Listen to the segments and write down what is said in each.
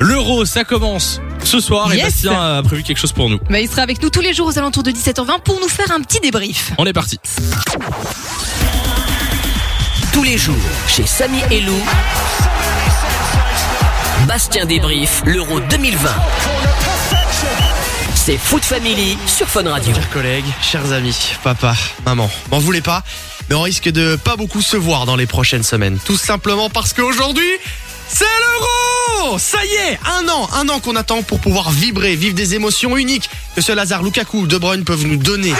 L'Euro, ça commence ce soir et. Bastien a prévu quelque chose pour nous. Bah, il sera avec nous tous les jours aux alentours de 17h20 pour nous faire un petit débrief. On est parti. Tous les jours, chez Samy et Lou. Bastien débrief l'Euro 2020. C'est Foot Family sur Fun Radio. Chers collègues, chers amis, papa, maman, m'en voulez pas, mais on risque de pas beaucoup se voir dans les prochaines semaines. Tout simplement parce qu'aujourd'hui, c'est l'euro Ça y est, un an, un an qu'on attend pour pouvoir vibrer, vivre des émotions uniques que seul Lazare, Lukaku ou De Bruyne peuvent nous donner.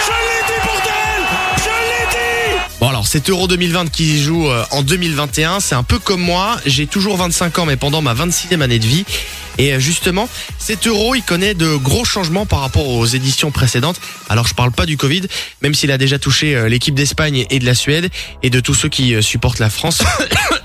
Bon alors, cet Euro 2020 qui joue euh, en 2021, c'est un peu comme moi, j'ai toujours 25 ans mais pendant ma 26e année de vie. Et euh, justement, cet Euro, il connaît de gros changements par rapport aux éditions précédentes. Alors je parle pas du Covid, même s'il a déjà touché euh, l'équipe d'Espagne et de la Suède, et de tous ceux qui supportent la France.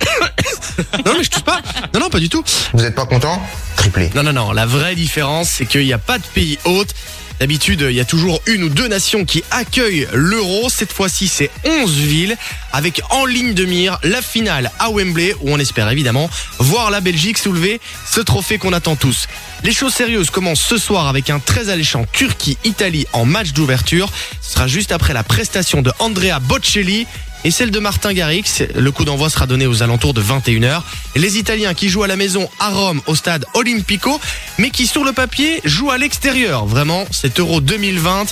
non mais je touche pas, non non pas du tout. Vous êtes pas content Triplé. Non, non, non. La vraie différence, c'est qu'il n'y a pas de pays hôte. D'habitude, il y a toujours une ou deux nations qui accueillent l'euro. Cette fois-ci, c'est 11 villes avec en ligne de mire la finale à Wembley où on espère évidemment voir la Belgique soulever ce trophée qu'on attend tous. Les choses sérieuses commencent ce soir avec un très alléchant Turquie-Italie en match d'ouverture. Ce sera juste après la prestation de Andrea Bocelli et celle de Martin Garrix. Le coup d'envoi sera donné aux alentours de 21h. Et les Italiens qui jouent à la maison à Rome au stade Olimpico, mais qui sur le papier jouent à l'extérieur. Vraiment, cet Euro 2020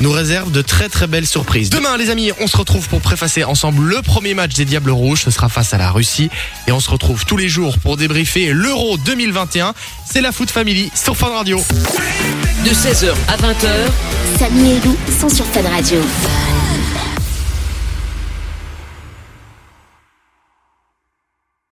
nous réserve de très très belles surprises. Demain les amis, on se retrouve pour préfacer ensemble le premier match des Diables Rouges, ce sera face à la Russie et on se retrouve tous les jours pour débriefer l'Euro 2021. C'est la Foot Family sur Fun Radio. De 16h à 20h, Samy et Lou sont sur Fan Radio.